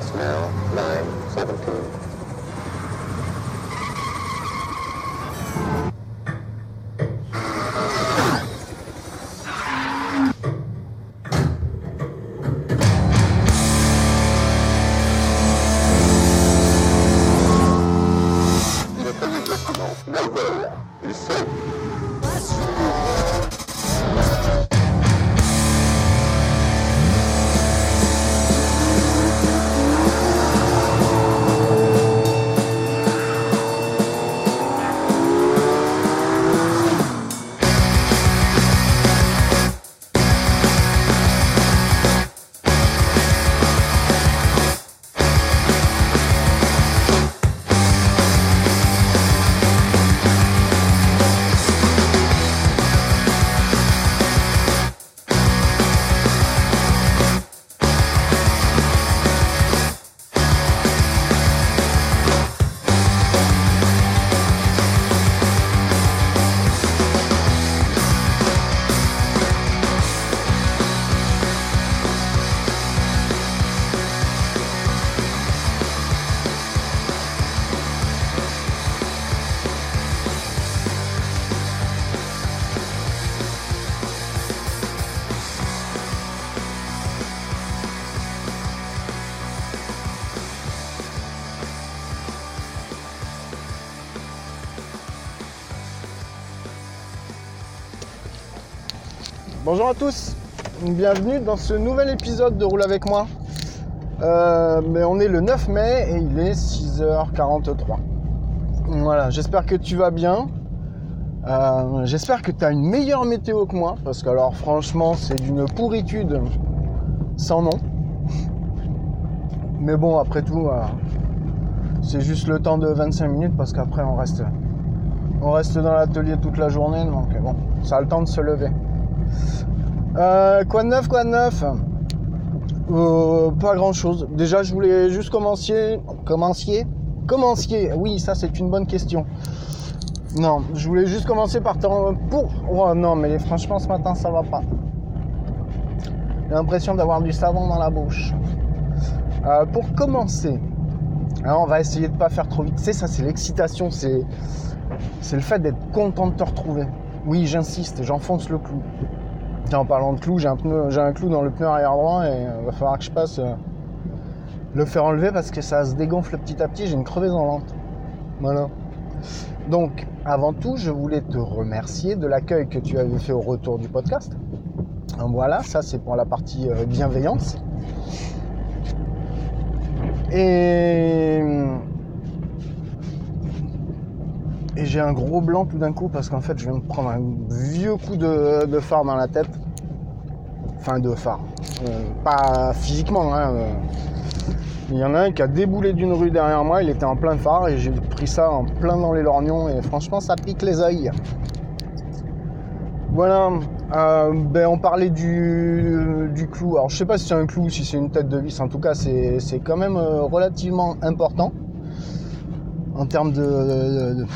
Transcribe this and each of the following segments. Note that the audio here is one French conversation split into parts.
It's now, nine, seventeen. Bonjour à tous, bienvenue dans ce nouvel épisode de Roule avec moi. Euh, mais on est le 9 mai et il est 6h43. Voilà, j'espère que tu vas bien. Euh, j'espère que tu as une meilleure météo que moi, parce que alors franchement c'est d'une pourritude sans nom. Mais bon, après tout, euh, c'est juste le temps de 25 minutes parce qu'après on reste, on reste dans l'atelier toute la journée, donc bon, ça a le temps de se lever. Euh, quoi de neuf, quoi de neuf? Euh, Pas grand chose. Déjà, je voulais juste commencer. Commencier Commencier Oui, ça, c'est une bonne question. Non, je voulais juste commencer par pour. Oh non, mais franchement, ce matin, ça va pas. J'ai l'impression d'avoir du savon dans la bouche. Euh, pour commencer, alors, on va essayer de pas faire trop vite. Sais, ça, c'est l'excitation. C'est, c'est le fait d'être content de te retrouver. Oui, j'insiste, j'enfonce le clou. En parlant de clou, j'ai un, un clou dans le pneu arrière droit et il euh, va falloir que je passe euh, le faire enlever parce que ça se dégonfle petit à petit. J'ai une crevaison lente. Voilà. Donc, avant tout, je voulais te remercier de l'accueil que tu avais fait au retour du podcast. Voilà, ça c'est pour la partie euh, bienveillance. Et et j'ai un gros blanc tout d'un coup parce qu'en fait je viens de prendre un vieux coup de, phare dans la tête. Enfin de phare. Euh, pas physiquement. Hein, euh. Il y en a un qui a déboulé d'une rue derrière moi, il était en plein phare et j'ai pris ça en plein dans les lorgnons et franchement ça pique les oeils. Voilà, euh, ben on parlait du, du, clou. Alors je sais pas si c'est un clou ou si c'est une tête de vis, en tout cas c'est quand même relativement important en termes de,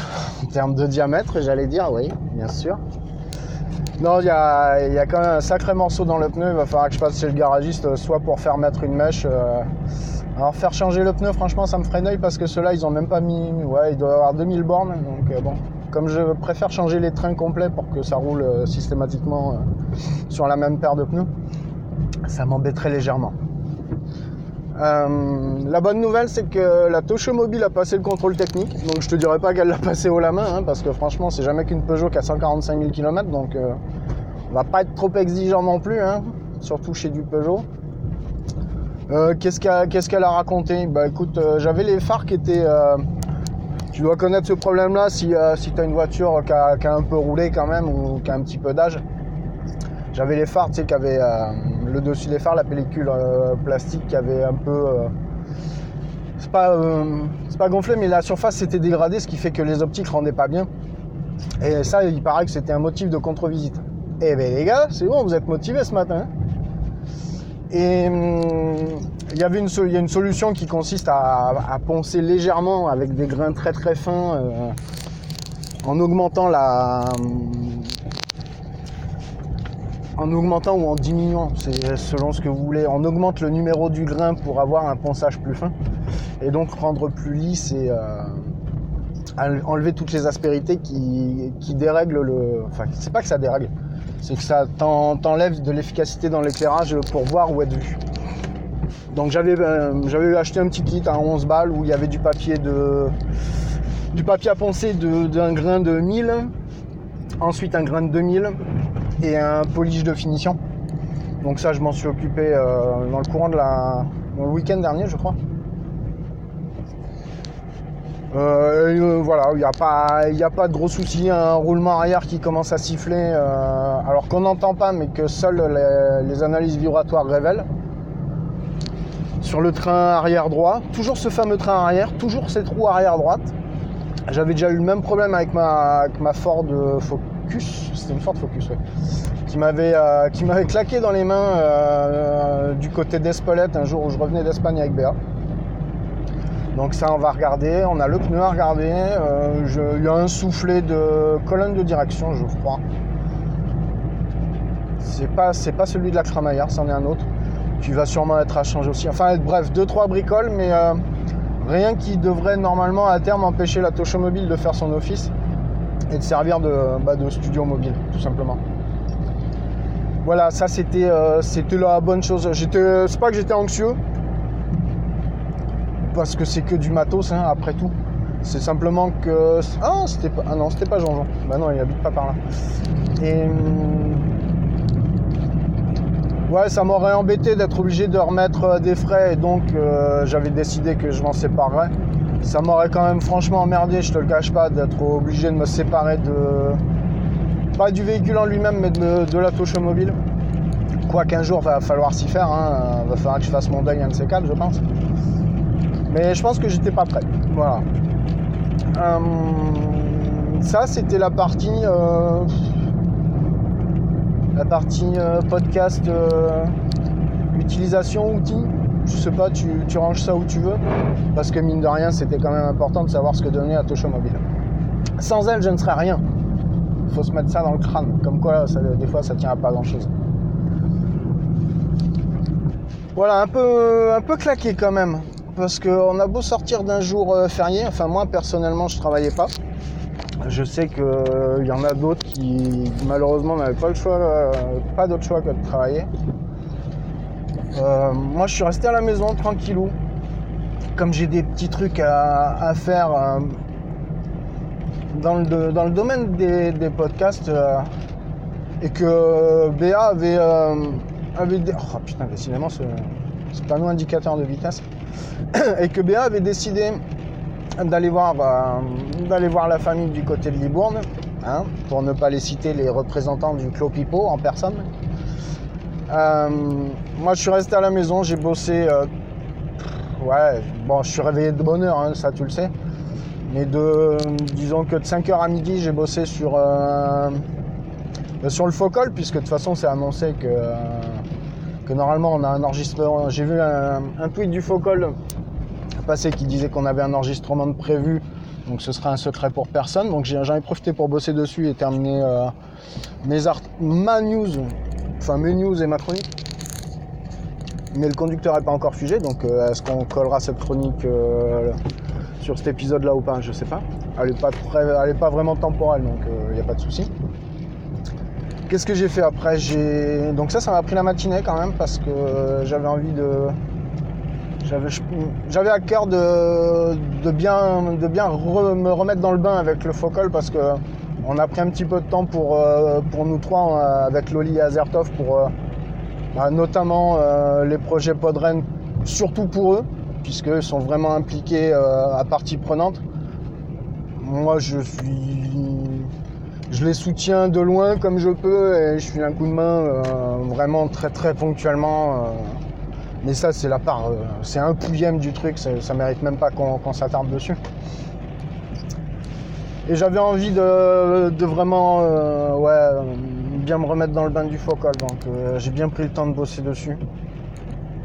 en termes de diamètre, j'allais dire, oui, bien sûr. Non, il y a, quand même un sacré morceau dans le pneu. Il va falloir que je passe chez le garagiste, euh, soit pour faire mettre une mèche. Euh, alors faire changer le pneu, franchement, ça me freine l'œil parce que ceux-là, ils ont même pas mis. Ouais, il doit avoir 2000 bornes. Donc euh, bon, comme je préfère changer les trains complets pour que ça roule systématiquement sur la même paire de pneus, ça m'embêterait légèrement. Euh, la bonne nouvelle, c'est que la Tosho Mobile a passé le contrôle technique. Donc je te dirais pas qu'elle l'a passé haut la main, hein, parce que franchement, c'est jamais qu'une Peugeot qui a 145 000 km. Donc euh, on va pas être trop exigeant non plus, hein, surtout chez du Peugeot. Euh, qu'est-ce qu'elle a, raconté? Bah écoute, j'avais les phares qui étaient. tu dois connaître ce problème-là si, si tu as une voiture qui a, qui a, un peu roulé quand même ou qui a un petit peu d'âge. J'avais les phares, tu sais, qui avaient le dessus des phares, la pellicule euh, plastique qui avait un peu. Euh, c'est pas, euh, pas gonflé, mais la surface s'était dégradée, ce qui fait que les optiques rendaient pas bien. Et ça, il paraît que c'était un motif de contre-visite. Eh ben les gars, c'est bon, vous êtes motivés ce matin. Et hum, il y avait une, y a une solution qui consiste à, poncer légèrement avec des grains très très fins en augmentant la, hum, en augmentant ou en diminuant, c'est selon ce que vous voulez. On augmente le numéro du grain pour avoir un ponçage plus fin et donc rendre plus lisse et euh, enlever toutes les aspérités qui, qui dérèglent le. Enfin, c'est pas que ça dérègle, c'est que ça t'enlève de l'efficacité dans l'éclairage pour voir où être vu. Donc j'avais euh, acheté un petit kit à 11 balles où il y avait du papier de du papier à poncer d'un grain de 1000, ensuite un grain de 2000 et un polish de finition. Donc ça je m'en suis occupé euh, dans le courant de la week-end dernier je crois. Euh, voilà, il n'y a, pas, a pas de gros soucis. Un roulement arrière qui commence à siffler, alors qu'on n'entend pas, mais que seules les, analyses vibratoires révèlent sur le train arrière droit. Toujours ce fameux train arrière, toujours cette roue arrière droite. J'avais déjà eu le même problème avec ma, ma Ford Focus, c'était une Ford Focus, ouais, qui m'avait euh, m'avait claqué dans les mains euh, du côté d'Espelette un jour où je revenais d'Espagne avec Béa. Donc ça on va regarder, on a le pneu à regarder, euh, il y a un soufflet de colonne de direction je crois. C'est pas, pas celui de la Cramaillard, c'en est un autre qui va sûrement être à changer aussi. Enfin, bref, deux trois bricoles, mais euh, rien qui devrait normalement à terme empêcher la Tosho Mobile de faire son office et de servir de, bah, de studio mobile, tout simplement. Voilà, ça c'était euh, la bonne chose. C'est pas que j'étais anxieux, parce que c'est que du matos, hein, après tout. C'est simplement que ah c'était pas ah non c'était pas Jean-Jean. Bah non il habite pas par là. Et hum, Ouais, ça m'aurait embêté d'être obligé de remettre euh, des frais et donc euh, j'avais décidé que je m'en séparerais. Ça m'aurait quand même franchement emmerdé, je te le cache pas, d'être obligé de me séparer de. Pas du véhicule en lui-même, mais de, la touche mobile. Quoi qu'un jour, va falloir s'y faire, hein. va falloir que je fasse mon deuil un de ces quatre, je pense. Mais je pense que j'étais pas prêt. Voilà. Hum, ça, c'était la partie. Euh, la partie euh, podcast, euh, utilisation, outils. Je sais pas, tu, ranges ça où tu veux. Parce que mine de rien, c'était quand même important de savoir ce que donnait la Tosho Mobile. Sans elle, je ne serais rien. Il faut se mettre ça dans le crâne. Comme quoi, des fois, ça tient à pas grand chose. Voilà, un peu, un peu claqué quand même. Parce qu'on a beau sortir d'un jour euh, férié, enfin moi personnellement je travaillais pas. Je sais qu'il y en a d'autres qui malheureusement n'avaient pas le choix, euh, pas d'autre choix que de travailler. Euh, moi je suis resté à la maison tranquillou. Comme j'ai des petits trucs à, faire euh, dans, le, domaine des, podcasts et que BA avait, avait oh putain décidément ce, panneau indicateur de vitesse et que BA avait décidé d'aller voir, euh, d'aller voir la famille du côté de Libourne, hein, pour ne pas les citer les représentants du Clos Pipo en personne. Euh, moi, je suis resté à la maison, j'ai bossé. Euh, ouais, bon, je suis réveillé de bonne heure, hein, ça tu le sais. Mais de, disons que de 5h à midi, j'ai bossé sur, sur le Focal, puisque de toute façon, c'est annoncé que, que normalement, on a un enregistrement. J'ai vu un, un tweet du Focal passé qui disait qu'on avait un enregistrement de prévu, donc ce sera un secret pour personne. Donc j'en ai profité pour bosser dessus et terminer euh, mes art ma news, enfin mes news et ma chronique. Mais le conducteur n'est pas encore figé, donc euh, est-ce qu'on collera cette chronique euh, sur cet épisode-là ou pas? Je sais pas. Elle n'est pas, pas vraiment temporelle, donc il n'y a pas de souci. Qu'est-ce que j'ai fait après? Donc ça, ça m'a pris la matinée quand même parce que j'avais envie de, j'avais à cœur de, bien, de bien me remettre dans le bain avec le Focal parce que on a pris un petit peu de temps pour, euh, nous trois euh, avec Loli et Azertov pour euh, bah, notamment les projets Podren, surtout pour eux, puisqu'eux sont vraiment impliqués à partie prenante. Moi je suis. Je les soutiens de loin comme je peux et je suis un coup de main vraiment très très ponctuellement mais ça, c'est la part, c'est un pouillème du truc, ça, mérite même pas qu'on s'attarde dessus. Et j'avais envie de, vraiment euh, bien me remettre dans le bain du focal, donc euh, j'ai bien pris le temps de bosser dessus.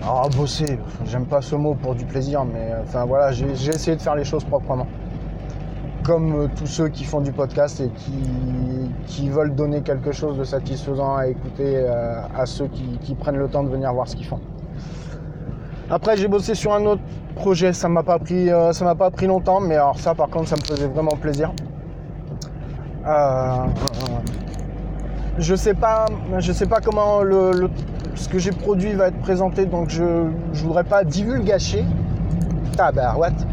Ah, bosser, j'aime pas ce mot pour du plaisir, mais enfin voilà, j'ai essayé de faire les choses proprement. comme euh, tous ceux qui font du podcast et qui, veulent donner quelque chose de satisfaisant à écouter euh, à ceux qui prennent le temps de venir voir ce qu'ils font. Après, j'ai bossé sur un autre projet. Ça m'a pas pris, euh, ça m'a pas pris longtemps, mais alors ça, par contre, ça me faisait vraiment plaisir. Euh, je sais pas, je sais pas comment le, ce que j'ai produit va être présenté, donc je, je voudrais pas divulgacher. Tabarouette.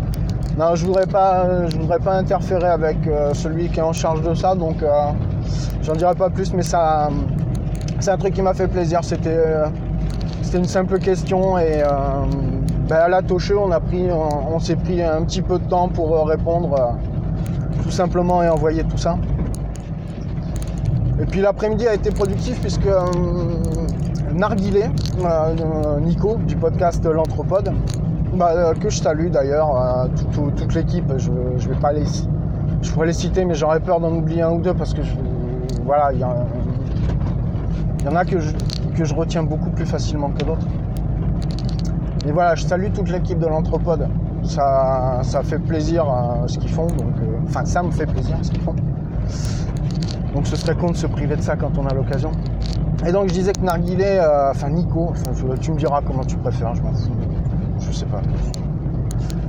Non, je voudrais pas, je voudrais pas interférer avec euh, celui qui est en charge de ça, donc j'en dirai pas plus, mais ça, c'est un truc qui m'a fait plaisir. C'était, c'était une simple question et euh, ben, à la touche, on on, s'est pris un petit peu de temps pour euh, répondre, euh, tout simplement et envoyer tout ça. Et puis l'après-midi a été productif puisque euh, Narguilé, Nico du podcast L'Anthropode, bah, que je salue d'ailleurs, tout- tout- toute l'équipe, je, je vais pas les, je pourrais les citer, mais j'aurais peur d'en oublier un ou deux parce que voilà, il y, a- il y en a que je, que je retiens beaucoup plus facilement que d'autres. Et voilà, je salue toute l'équipe de l'Anthropode. Ça, ça fait plaisir euh, ce qu'ils font, donc, euh, enfin ça me fait plaisir ce qu'ils font. Donc ce serait con de se priver de ça quand on a l'occasion. Et donc je disais que Narguilé, euh, enfin Nico, tu me diras comment tu préfères, je m'en fous. Je sais pas.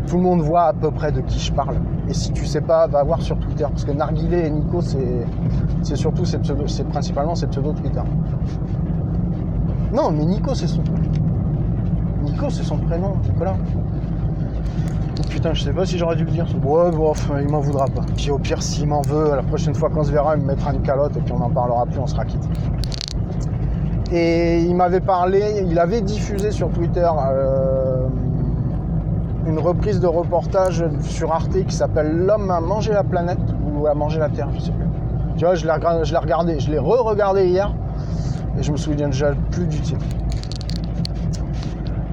Tout le monde voit à peu près de qui je parle. Et si tu sais pas, va voir sur Twitter. Parce que Narguilé et Nico, c'est surtout, c'est principalement ces pseudo Twitter. Non, mais Nico, c'est son. Nico, c'est son prénom, Nicolas. Oh, putain, je sais pas si j'aurais dû le dire. Ouais, enfin, il m'en voudra pas. Puis au pire, s'il m'en veut, la prochaine fois qu'on se verra, il me mettra une calotte et puis on n'en parlera plus, on sera quitte. Et il m'avait parlé, il avait diffusé sur Twitter euh, une reprise de reportage sur Arte qui s'appelle L'homme a mangé la planète ou a mangé la Terre, je sais plus. Tu vois, je l'ai regardé, je l'ai re-regardé hier et je me souviens déjà plus du titre.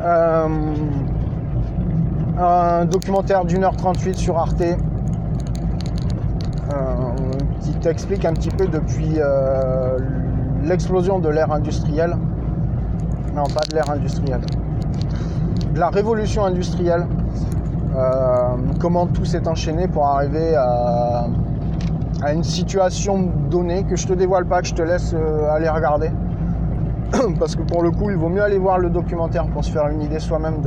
Euh, un documentaire d'une heure 38 sur Arte euh, qui t'explique un petit peu depuis euh, l'explosion de l'ère industrielle. Non, pas de l'ère industrielle. De la révolution industrielle. comment tout s'est enchaîné pour arriver à, à une situation donnée que je te dévoile pas, que je te laisse aller regarder. Parce que pour le coup, il vaut mieux aller voir le documentaire pour se faire une idée soi-même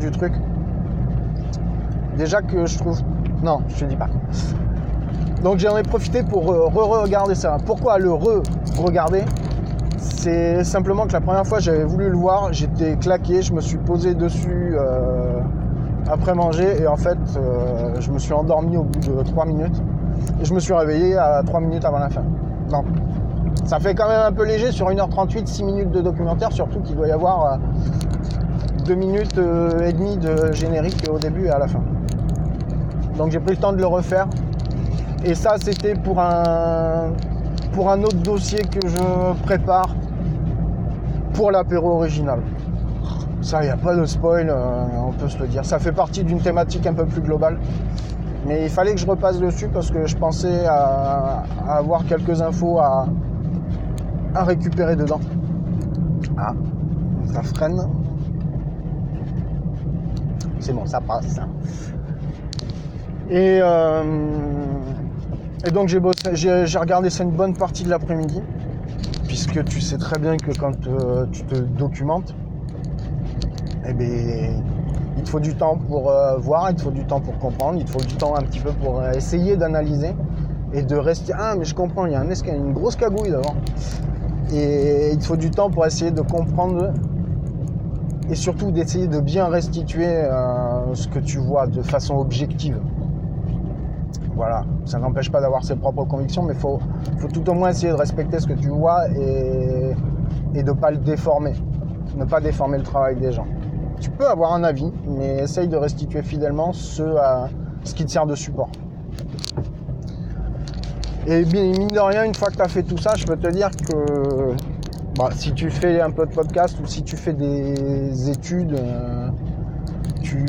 du truc. Déjà que je trouve. Non, je te dis pas. Donc j'en ai profité pour euh, re-regarder ça. Pourquoi le re-regarder? C'est simplement que la première fois j'avais voulu le voir, j'étais claqué, je me suis posé dessus euh, après manger et en fait euh, je me suis endormi au bout de 3 minutes et je me suis réveillé à 3 minutes avant la fin. Donc ça fait quand même un peu léger sur 1h38, 6 minutes de documentaire, surtout qu'il doit y avoir 2 minutes euh, et demie de générique au début et à la fin. Donc j'ai pris le temps de le refaire. Et ça, c'était pour un, pour un autre dossier que je prépare pour l'apéro original. Ça, il n'y a pas de spoil, euh, on peut se le dire. Ça fait partie d'une thématique un peu plus globale. Mais il fallait que je repasse dessus parce que je pensais à avoir quelques infos à, à récupérer dedans. Ah, ça freine. C'est bon, ça passe. Et, euh, et donc j'ai bossé- j'ai regardé ça une bonne partie de l'après-midi, puisque tu sais très bien que quand euh, tu te documentes, eh ben, il te faut du temps pour euh, voir, il te faut du temps pour comprendre, il te faut du temps un petit peu pour essayer d'analyser et de rester. Ah, mais je comprends, il y a un esca- une grosse cagouille devant. Et il faut du temps pour essayer de comprendre et surtout d'essayer de bien restituer euh, ce que tu vois de façon objective. Voilà, ça n'empêche pas d'avoir ses propres convictions, mais il faut, faut tout au moins essayer de respecter ce que tu vois et, et de ne pas le déformer, ne pas déformer le travail des gens. Tu peux avoir un avis, mais essaye de restituer fidèlement ce, ce qui te sert de support. Et bien, mine de rien, une fois que tu as fait tout ça, je peux te dire que bah, si tu fais un peu de podcast ou si tu fais des études, euh, tu,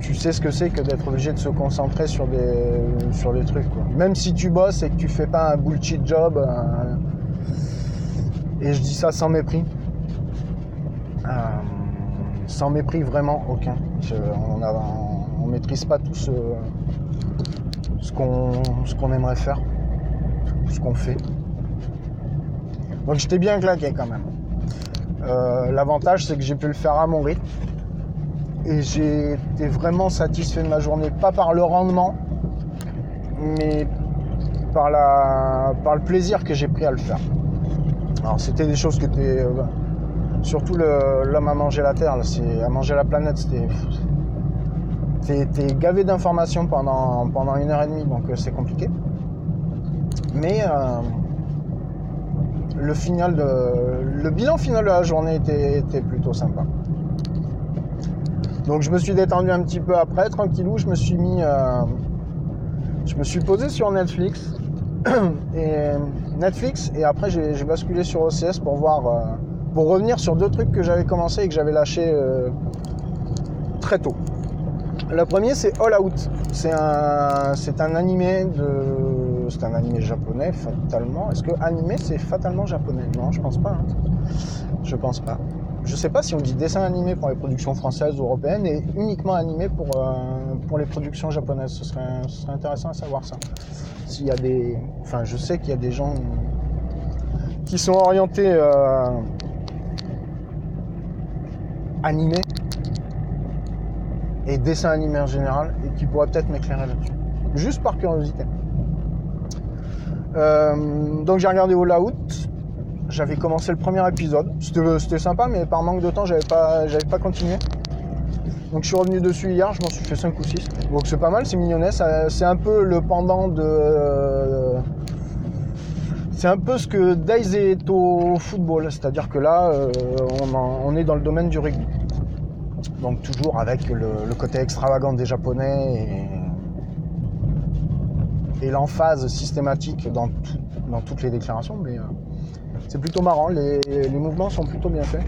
tu sais ce que c'est que d'être obligé de se concentrer sur des, sur trucs. Même si tu bosses et que tu fais pas un bullshit job, euh, et je dis ça sans mépris, euh, sans mépris vraiment aucun. On, on maîtrise pas tous ce qu'on aimerait faire, ce qu'on fait. Donc j'étais bien claqué quand même. Euh, l'avantage c'est que j'ai pu le faire à mon rythme et j'ai été vraiment satisfait de ma journée, pas par le rendement, mais par, la, par le plaisir que j'ai pris à le faire. Alors c'était des choses qui étaient... Euh, surtout l'homme à manger la terre, c'est à manger la planète, c'était... T'es gavé d'informations pendant, pendant une heure et demie, donc euh, c'est compliqué. Mais euh, le, final le bilan final de la journée était, était plutôt sympa. Donc je me suis détendu un petit peu après, tranquillou, je me suis mis... je me suis posé sur Netflix et Netflix et après j'ai basculé sur OCS pour voir euh, pour revenir sur deux trucs que j'avais commencé et que j'avais lâché euh, très tôt. Le premier c'est All Out. C'est un c'est un animé de c'est un animé japonais fatalement. Est-ce que animé c'est fatalement japonais? Non, je pense pas. Hein. Je pense pas. Je sais pas si on dit dessin animé pour les productions françaises ou européennes et uniquement animé pour, euh, pour les productions japonaises. Ce serait, intéressant à savoir ça s'il y a des. Enfin, je sais qu'il y a des gens qui sont orientés euh, animés et dessin animé en général et qui pourraient peut-être m'éclairer là-dessus. Juste par curiosité. Euh, donc j'ai regardé All Out. J'avais commencé le premier épisode. C'était sympa, mais par manque de temps, j'avais pas, pas continué. Donc je suis revenu dessus hier, je m'en suis fait 5 ou 6. Donc c'est pas mal, c'est mignonnet. C'est un peu le pendant de. Euh, c'est un peu ce que Days est au football. C'est-à-dire que là, euh, on, est dans le domaine du rugby. Donc toujours avec le, côté extravagant des Japonais et, l'emphase systématique dans, toutes les déclarations. Mais euh, c'est plutôt marrant, les mouvements sont plutôt bien faits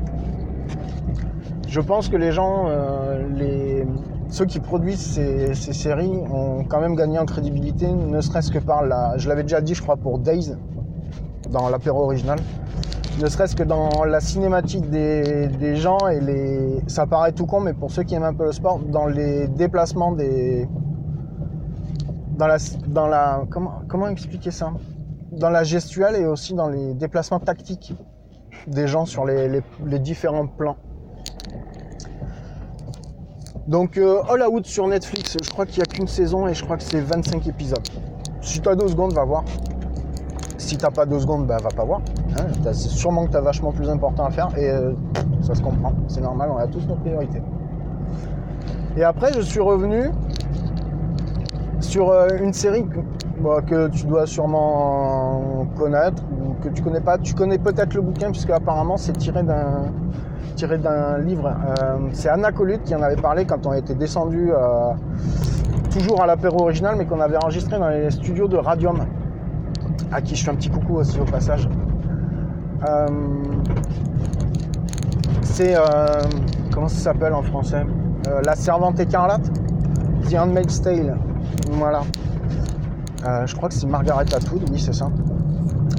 je pense que les gens, euh, ceux qui produisent ces, séries ont quand même gagné en crédibilité, ne serait-ce que par la. Je l'avais déjà dit, je crois, pour Days, dans l'apéro original. Ne serait-ce que dans la cinématique des, gens et les. Ça paraît tout con, mais pour ceux qui aiment un peu le sport, dans les déplacements des. Dans la. Dans la comment, comment expliquer ça? Dans la gestuelle et aussi dans les déplacements tactiques des gens sur les différents plans. Donc euh, All Out sur Netflix, je crois qu'il n'y a qu'une saison et je crois que c'est 25 épisodes. Si tu deux secondes, va voir. Si t'as pas deux secondes, bah va pas voir. Hein. c'est sûrement que tu as vachement plus important à faire et euh, ça se comprend. C'est normal, on a tous nos priorités. Et après, je suis revenu sur euh, une série que, bah, que, tu dois sûrement connaître ou que tu connais pas. Tu connais peut-être le bouquin puisque apparemment c'est tiré d'un tiré d'un livre. Euh, c'est Anna Colute qui en avait parlé quand on était descendu toujours à l'apéro original, mais qu'on avait enregistré dans les studios de Radium, à qui je fais un petit coucou aussi au passage. Euh, c'est comment ça s'appelle en français? La Servante écarlate, The Handmaid's Tale. Voilà. je crois que c'est Margaret Atwood, oui c'est ça.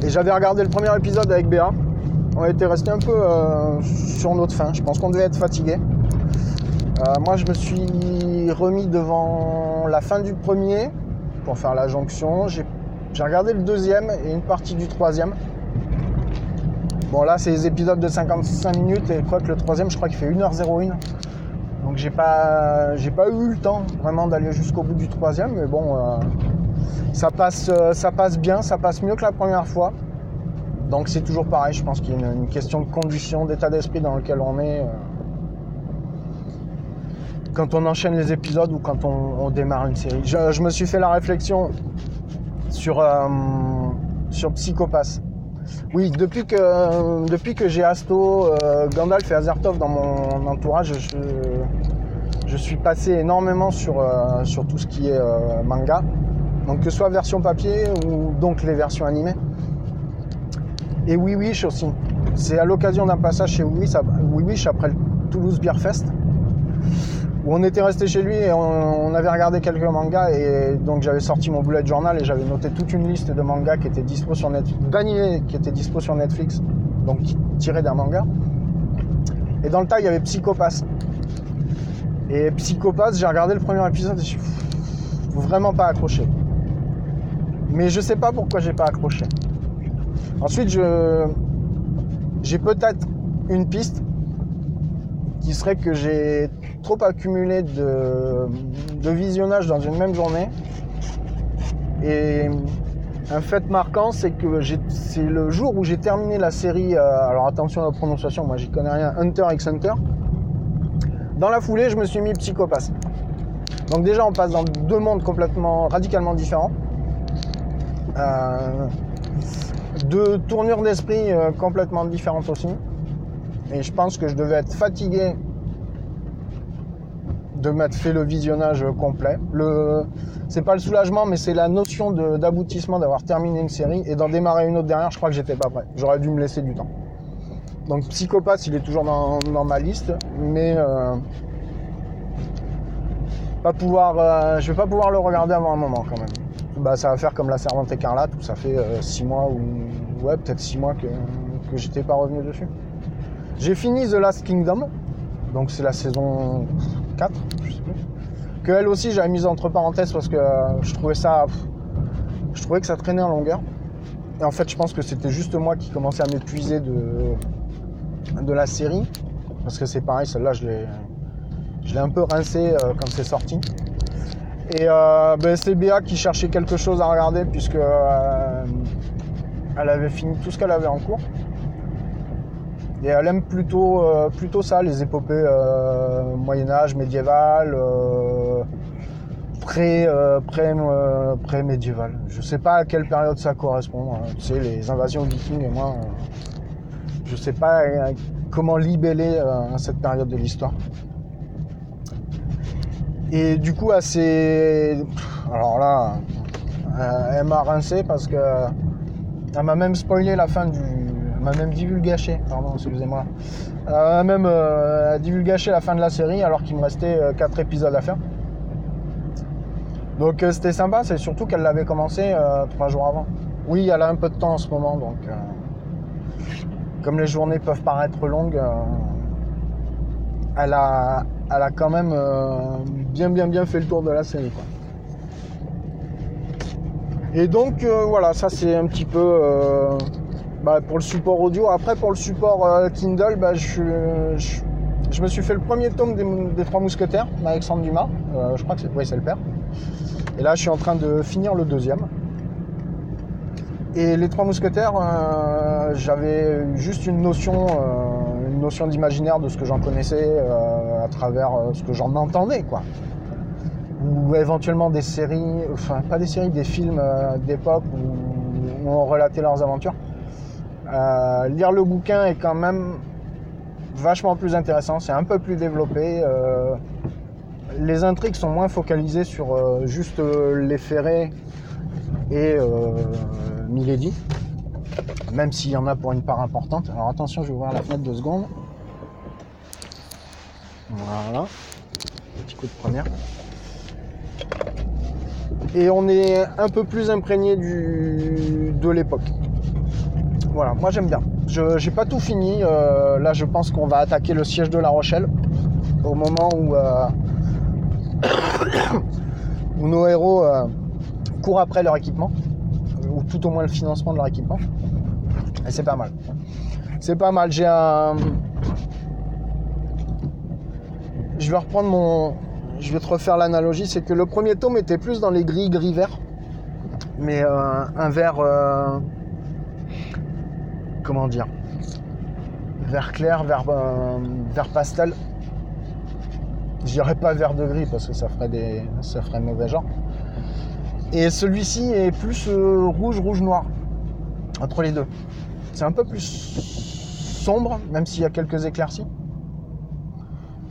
Et j'avais regardé le premier épisode avec Béa on était resté un peu euh, sur notre fin. Je pense qu'on devait être fatigué. Euh, moi, je me suis remis devant la fin du premier pour faire la jonction. Regardé le deuxième et une partie du troisième. Bon, là, c'est des épisodes de 55 minutes et quoi que le troisième, je crois qu'il fait 1h01. Donc, j'ai pas, pas eu le temps vraiment d'aller jusqu'au bout du troisième, mais bon, euh, ça, passe, ça passe bien, ça passe mieux que la première fois. Donc c'est toujours pareil, je pense qu'il y a une, question de condition, d'état d'esprit dans lequel on est. Euh, quand on enchaîne les épisodes ou quand on, démarre une série. Je, me suis fait la réflexion sur, euh, sur Psychopass. Oui, depuis que, depuis que j'ai Asto, euh, Gandalf et Azertov dans mon entourage, je, je suis passé énormément sur, sur tout ce qui est manga. Donc que ce soit version papier ou donc les versions animées. Et Oui Wish aussi. C'est à l'occasion d'un passage chez Oui Wish après le Toulouse Beer Fest on était resté chez lui et on, avait regardé quelques mangas et donc j'avais sorti mon bullet journal et j'avais noté toute une liste de mangas qui étaient dispo sur Netflix, qui était dispo sur Netflix, donc tiré d'un manga. Et dans le tas, il y avait Psychopass. Et Psychopass, j'ai regardé le premier épisode et je vraiment pas accroché. Mais je sais pas pourquoi j'ai pas accroché. Ensuite, je j'ai peut-être une piste qui serait que j'ai trop accumulé de, visionnage dans une même journée. Et un fait marquant, c'est que c'est le jour où j'ai terminé la série, euh, alors attention à la prononciation, moi j'y connais rien, Hunter x Hunter. Dans la foulée, je me suis mis psychopathe. Donc déjà, on passe dans deux mondes complètement, radicalement différents. Euh, deux tournures d'esprit euh, complètement différentes aussi. Et je pense que je devais être fatigué de m'être fait le visionnage complet. Le, c'est pas le soulagement, mais c'est la notion d'aboutissement d'avoir terminé une série et d'en démarrer une autre derrière. Je crois que j'étais pas prêt. J'aurais dû me laisser du temps. Donc Psychopathe, il est toujours dans, ma liste, mais euh, pas pouvoir, euh, je vais pas pouvoir le regarder avant un moment quand même. Bah, ça va faire comme la Servante écarlate où ça fait 6 euh, mois ou ouais peut-être 6 mois que, que j'étais pas revenu dessus. J'ai fini The Last Kingdom, donc c'est la saison 4, je sais plus. Que elle aussi j'avais mise entre parenthèses parce que euh, je trouvais ça. Je trouvais que ça traînait en longueur. Et en fait je pense que c'était juste moi qui commençais à m'épuiser de, de la série. Parce que c'est pareil, celle-là je l'ai. Je l'ai un peu rincé euh, quand c'est sorti. Et euh, ben, c'est Béa qui cherchait quelque chose à regarder puisque elle avait fini tout ce qu'elle avait en cours. Et elle aime plutôt, euh, plutôt ça, les épopées euh, Moyen-Âge, médiévales, euh, pré, pré, pré médiéval Je sais pas à quelle période ça correspond. Hein. Tu sais, les invasions vikings et moi, je sais pas comment libeller cette période de l'histoire. Et du coup, assez. Alors là, elle m'a rincé parce que. Elle m'a même spoilé la fin du, m'a même divulgaché, pardon, excusez-moi, euh, même euh, divulgaché la fin de la série alors qu'il me restait 4 euh, épisodes à faire. Donc c'était sympa, c'est surtout qu'elle l'avait commencé 3 jours avant. Oui, elle a un peu de temps en ce moment, donc comme les journées peuvent paraître longues, elle, a, elle a quand même bien bien bien fait le tour de la série. Et donc voilà, ça c'est un petit peu bah, pour le support audio. Après, pour le support euh, Kindle, bah, je, je, me suis fait le premier tome des, Trois Mousquetaires d'Alexandre Dumas. Euh, je crois que c'est, le père. Et là, je suis en train de finir le deuxième. Et les Trois Mousquetaires, euh, j'avais juste une notion, une notion d'imaginaire de ce que j'en connaissais à travers ce que j'en entendais, quoi. Ou éventuellement des séries, enfin pas des séries, des films d'époque où on relatait leurs aventures. Euh, lire le bouquin est quand même vachement plus intéressant, c'est un peu plus développé. Euh, les intrigues sont moins focalisées sur euh, juste les ferrets et Milady, même s'il y en a pour une part importante. Alors attention, je vais ouvrir la fenêtre deux secondes. Voilà, petit coup de première. Et on est un peu plus imprégné de l'époque. Voilà, moi j'aime bien. Je n'ai pas tout fini. Euh, là, je pense qu'on va attaquer le siège de La Rochelle au moment où, euh, où nos héros euh, courent après leur équipement, ou tout au moins le financement de leur équipement. Et c'est pas mal. C'est pas mal. J'ai un. Je vais reprendre mon. Je vais te refaire l'analogie. C'est que le premier tome était plus dans les gris gris vert, mais un vert comment dire, vert clair, vert, euh, vert pastel. Je dirais pas vert de gris parce que ça ferait, des, ça ferait mauvais genre. Et celui-ci est plus euh, rouge, rouge, noir. Entre les deux. C'est un peu plus sombre, même s'il y a quelques éclaircies.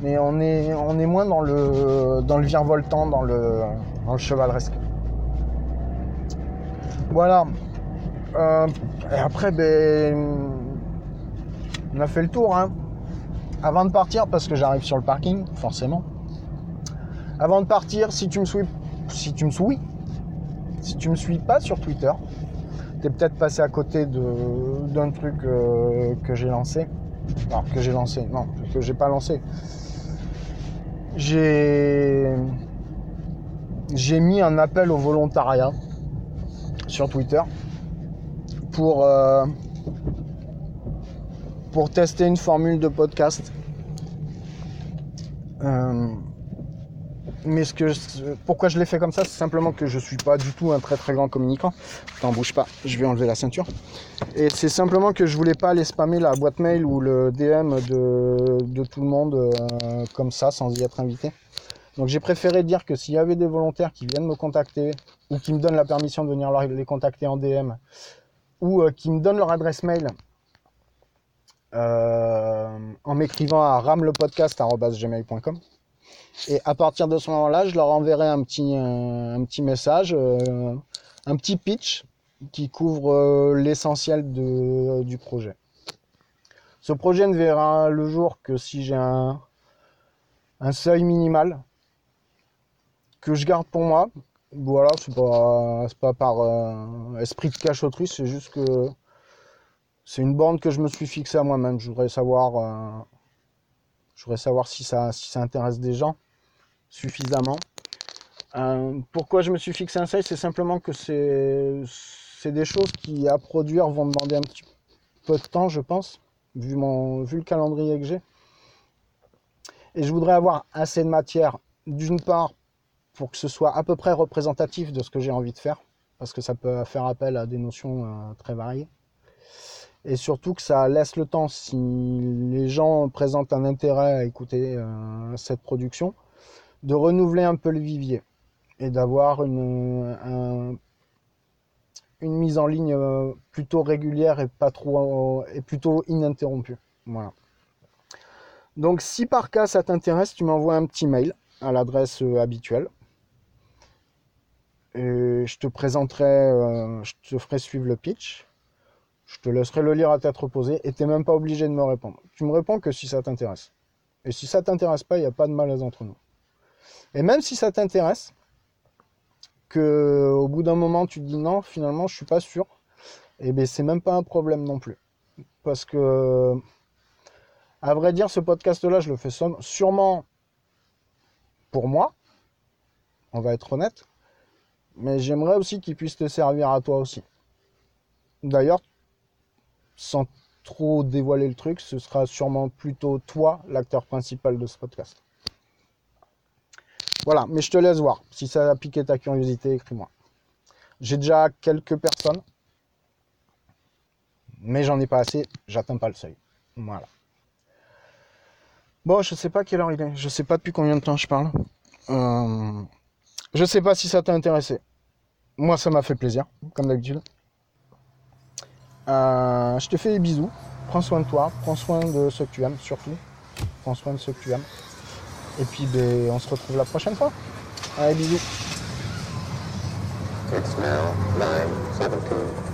Mais on est, on est moins dans le, dans le virevoltant, dans le, dans le chevaleresque. Voilà. Euh, et après, ben, on a fait le tour. Hein. Avant de partir, parce que j'arrive sur le parking, forcément. Avant de partir, si tu me suis, si tu me suis, si tu me suis pas sur Twitter, t'es peut-être passé à côté d'un truc euh, que j'ai lancé. Alors que j'ai lancé, non, que j'ai pas lancé. J'ai j'ai mis un appel au volontariat sur Twitter pour, euh, pour tester une formule de podcast. Euh, mais ce que pourquoi je l'ai fait comme ça, c'est simplement que je suis pas du tout un très très grand communicant. T'en bouge pas, je vais enlever la ceinture. Et c'est simplement que je voulais pas aller spammer la boîte mail ou le DM de, de tout le monde euh, comme ça sans y être invité. Donc j'ai préféré dire que s'il y avait des volontaires qui viennent me contacter ou qui me donnent la permission de venir les contacter en DM ou euh, qui me donnent leur adresse mail euh, en m'écrivant à ramlepodcast.gmail.com et à partir de ce moment-là, je leur enverrai un petit, euh, un petit message, un petit pitch qui couvre l'essentiel du projet. Ce projet ne verra le jour que si j'ai un, un seuil minimal que je garde pour moi. Voilà, c'est pas, pas par euh, esprit de cachotterie, c'est juste que c'est une borne que je me suis fixée à moi-même. Je voudrais savoir, euh, je voudrais savoir si ça, si ça intéresse des gens suffisamment. Euh, pourquoi je me suis fixé un seuil? C'est simplement que c'est c'est des choses qui, à produire, vont demander un petit peu de temps, je pense, vu, mon, vu le calendrier que j'ai. Et je voudrais avoir assez de matière, d'une part, pour que ce soit à peu près représentatif de ce que j'ai envie de faire, parce que ça peut faire appel à des notions euh, très variées. Et surtout que ça laisse le temps, si les gens présentent un intérêt à écouter euh, cette production, de renouveler un peu le vivier et d'avoir une, un- une mise en ligne euh, plutôt régulière et pas trop et plutôt ininterrompue. Voilà. Donc si par cas ça t'intéresse, tu m'envoies un petit mail à l'adresse habituelle. Je te présenterai, euh, je te ferai suivre le pitch. Je te laisserai le lire à tête reposée et tu n'es même pas obligé de me répondre. Tu me réponds que si ça t'intéresse. Et si ça t'intéresse pas, il n'y a pas de malaise entre nous. Et même si ça t'intéresse, que au bout d'un moment tu te dis non, finalement je suis pas sûr, et bien c'est même pas un problème non plus. Parce que, à vrai dire, ce podcast-là, je le fais sûrement pour moi, on va être honnête, mais j'aimerais aussi qu'il puisse te servir à toi aussi. D'ailleurs, sans trop dévoiler le truc, ce sera sûrement plutôt toi l'acteur principal de ce podcast. Voilà, mais je te laisse voir. Si ça a piqué ta curiosité, écris-moi. J'ai déjà quelques personnes, mais j'en ai pas assez, j'atteins pas le seuil. Voilà. Bon, je sais pas quelle heure il est, je sais pas depuis combien de temps je parle. Euh, je sais pas si ça t'a intéressé. Moi, ça m'a fait plaisir, comme d'habitude. Euh, je te fais des bisous. Prends soin de toi, prends soin de ceux que tu aimes, surtout. Prends soin de ceux que tu aimes. Et puis, ben, on se retrouve la prochaine fois. Allez, bisous. It's now 9.17.